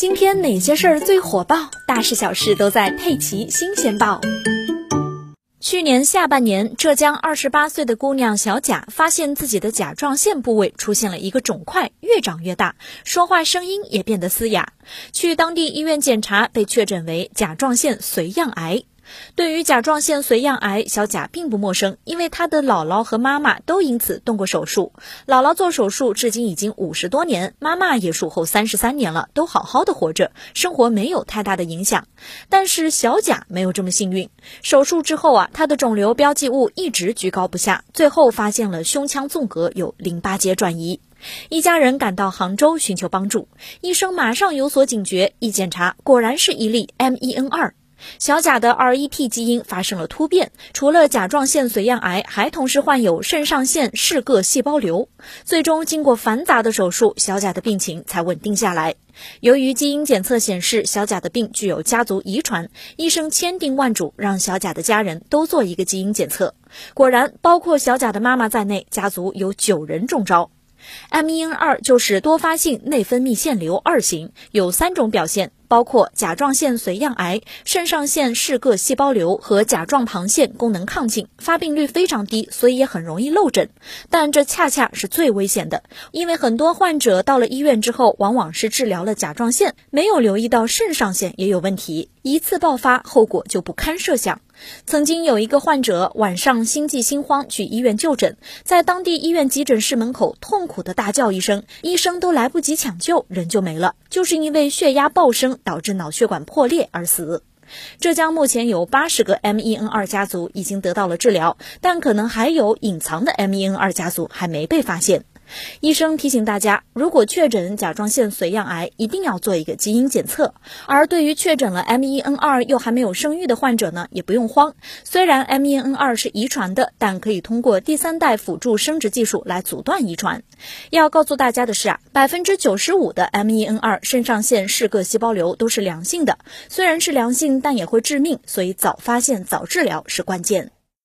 今天哪些事儿最火爆？大事小事都在《佩奇新鲜报》。去年下半年，浙江二十八岁的姑娘小贾发现自己的甲状腺部位出现了一个肿块，越长越大，说话声音也变得嘶哑。去当地医院检查，被确诊为甲状腺髓样癌。对于甲状腺髓样癌，小贾并不陌生，因为他的姥姥和妈妈都因此动过手术。姥姥做手术至今已经五十多年，妈妈也术后三十三年了，都好好的活着，生活没有太大的影响。但是小贾没有这么幸运，手术之后啊，他的肿瘤标记物一直居高不下，最后发现了胸腔纵隔有淋巴结转移。一家人赶到杭州寻求帮助，医生马上有所警觉，一检查果然是一例 MEN2。小贾的 RET 基因发生了突变，除了甲状腺髓样癌，还同时患有肾上腺嗜铬细胞瘤。最终经过繁杂的手术，小贾的病情才稳定下来。由于基因检测显示小贾的病具有家族遗传，医生千叮万嘱让小贾的家人都做一个基因检测。果然，包括小贾的妈妈在内，家族有九人中招。MEN2 就是多发性内分泌腺瘤二型，有三种表现。包括甲状腺髓样癌、肾上腺嗜铬细胞瘤和甲状旁腺功能亢进，发病率非常低，所以也很容易漏诊。但这恰恰是最危险的，因为很多患者到了医院之后，往往是治疗了甲状腺，没有留意到肾上腺也有问题，一次爆发，后果就不堪设想。曾经有一个患者晚上心悸心慌去医院就诊，在当地医院急诊室门口痛苦的大叫一声，医生都来不及抢救，人就没了，就是因为血压暴升。导致脑血管破裂而死。浙江目前有八十个 MEN2 家族已经得到了治疗，但可能还有隐藏的 MEN2 家族还没被发现。医生提醒大家，如果确诊甲状腺髓样癌，一定要做一个基因检测。而对于确诊了 MEN2 又还没有生育的患者呢，也不用慌。虽然 MEN2 是遗传的，但可以通过第三代辅助生殖技术来阻断遗传。要告诉大家的是啊，百分之九十五的 MEN2 肾上腺嗜铬细胞瘤都是良性的，虽然是良性，但也会致命，所以早发现早治疗是关键。